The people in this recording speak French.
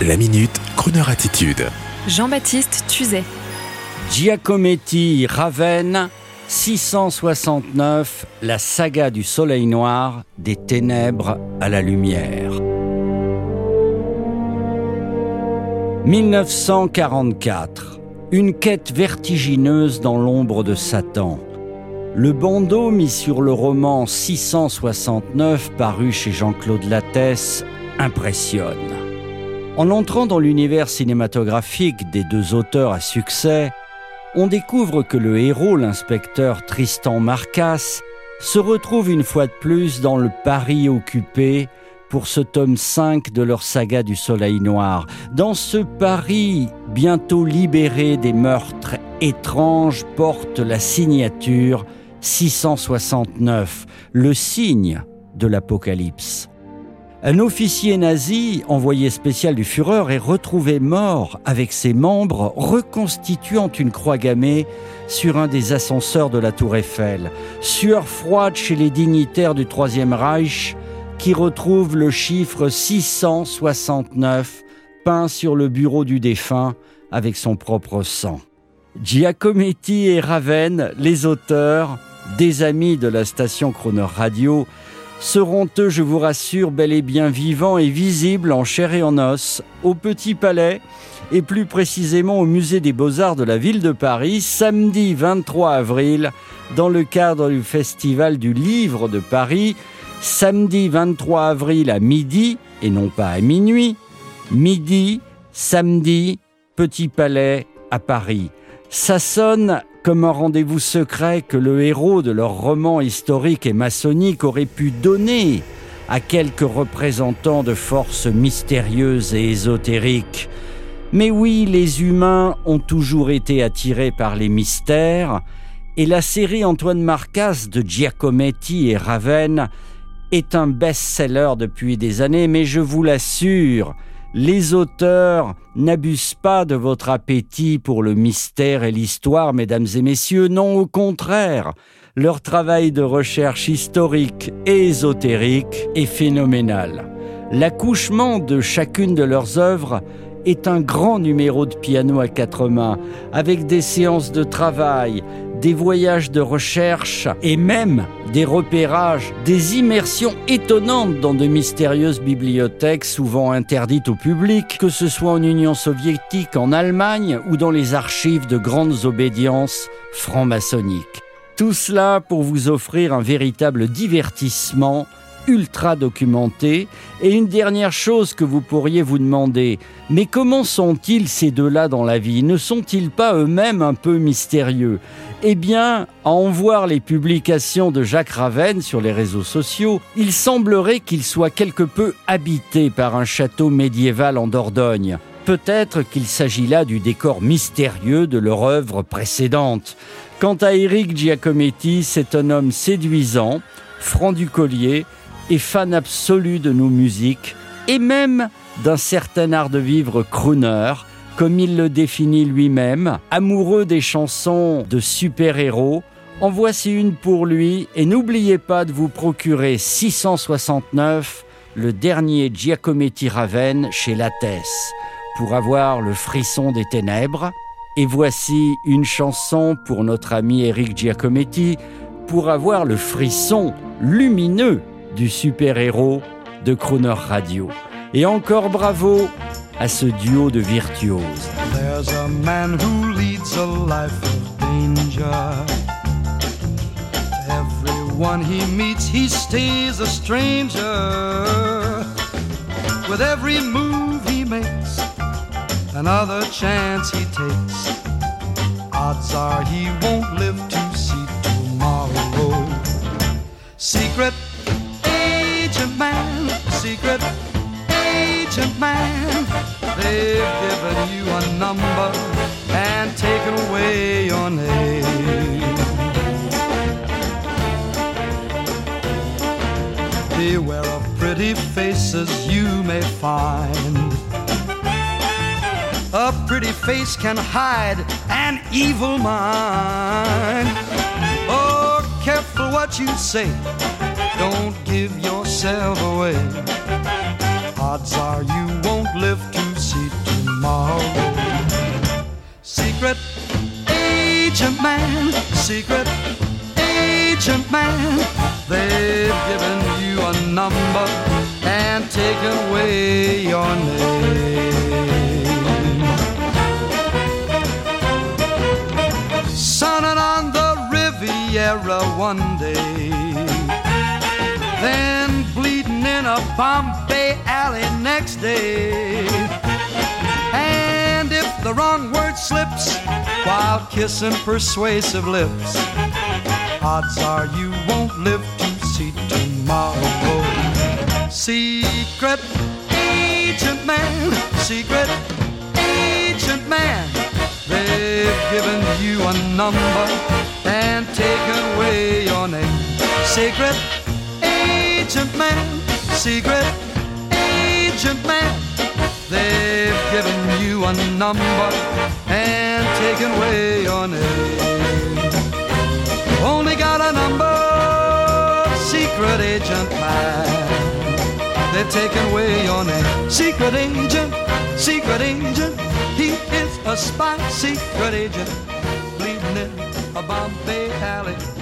La minute, Kroneur attitude. Jean-Baptiste Tuzet. Giacometti Ravenne 669, la saga du soleil noir, des ténèbres à la lumière. 1944. Une quête vertigineuse dans l'ombre de Satan. Le bandeau mis sur le roman 669 paru chez Jean-Claude Lattès impressionne. En entrant dans l'univers cinématographique des deux auteurs à succès, on découvre que le héros, l'inspecteur Tristan Marcas, se retrouve une fois de plus dans le Paris occupé pour ce tome 5 de leur saga du Soleil Noir. Dans ce Paris bientôt libéré des meurtres étranges porte la signature 669, le signe de l'Apocalypse. Un officier nazi, envoyé spécial du Führer, est retrouvé mort avec ses membres reconstituant une croix gammée sur un des ascenseurs de la tour Eiffel. Sueur froide chez les dignitaires du Troisième Reich qui retrouvent le chiffre 669 peint sur le bureau du défunt avec son propre sang. Giacometti et Raven, les auteurs, des amis de la station Croner Radio, seront eux, je vous rassure, bel et bien vivants et visibles en chair et en os au Petit Palais et plus précisément au Musée des Beaux-Arts de la ville de Paris samedi 23 avril dans le cadre du Festival du Livre de Paris, samedi 23 avril à midi et non pas à minuit, midi, samedi, Petit Palais à Paris. Ça sonne comme un rendez-vous secret que le héros de leur roman historique et maçonnique aurait pu donner à quelques représentants de forces mystérieuses et ésotériques. Mais oui, les humains ont toujours été attirés par les mystères, et la série Antoine Marcas de Giacometti et Raven est un best-seller depuis des années, mais je vous l'assure, les auteurs n'abusent pas de votre appétit pour le mystère et l'histoire, mesdames et messieurs, non, au contraire. Leur travail de recherche historique et ésotérique est phénoménal. L'accouchement de chacune de leurs œuvres est un grand numéro de piano à quatre mains, avec des séances de travail, des voyages de recherche et même des repérages, des immersions étonnantes dans de mystérieuses bibliothèques souvent interdites au public, que ce soit en Union soviétique, en Allemagne ou dans les archives de grandes obédiences franc-maçonniques. Tout cela pour vous offrir un véritable divertissement ultra documenté. Et une dernière chose que vous pourriez vous demander, mais comment sont-ils ces deux-là dans la vie? Ne sont-ils pas eux-mêmes un peu mystérieux? Eh bien, à en voir les publications de Jacques Ravenne sur les réseaux sociaux, il semblerait qu'il soit quelque peu habité par un château médiéval en Dordogne. Peut-être qu'il s'agit là du décor mystérieux de leur œuvre précédente. Quant à Eric Giacometti, c'est un homme séduisant, franc du collier, et fan absolu de nos musiques et même d'un certain art de vivre crooner, comme il le définit lui-même, amoureux des chansons de super-héros. En voici une pour lui et n'oubliez pas de vous procurer 669, le dernier Giacometti Raven chez Lattès, pour avoir le frisson des ténèbres. Et voici une chanson pour notre ami Eric Giacometti, pour avoir le frisson lumineux du super-héros de Crooner Radio. Et encore bravo à ce duo de virtuoses. There's a man who leads a life of danger. Everyone he meets, he stays a stranger. With every move he makes, another chance he takes. Odds are he won't live to see tomorrow. Secret agent man, secret agent man. They've given you a number and taken away your name. Beware of pretty faces you may find. A pretty face can hide an evil mind. Oh, careful what you say don't give yourself away. Odds are you won't live to see tomorrow. Secret agent man, secret agent man, they've given you a number and taken away your name. Sunning on the Riviera one day, Bombay alley next day. And if the wrong word slips while kissing persuasive lips, odds are you won't live to see tomorrow. Secret agent man, secret agent man, they've given you a number and taken away your name. Secret agent man, secret agent man, they've given you a number and taken away your name. Only got a number, secret agent man. They've taken away your name. Secret agent, secret agent. He is a spy, secret agent. Bleeding in a Bombay alley.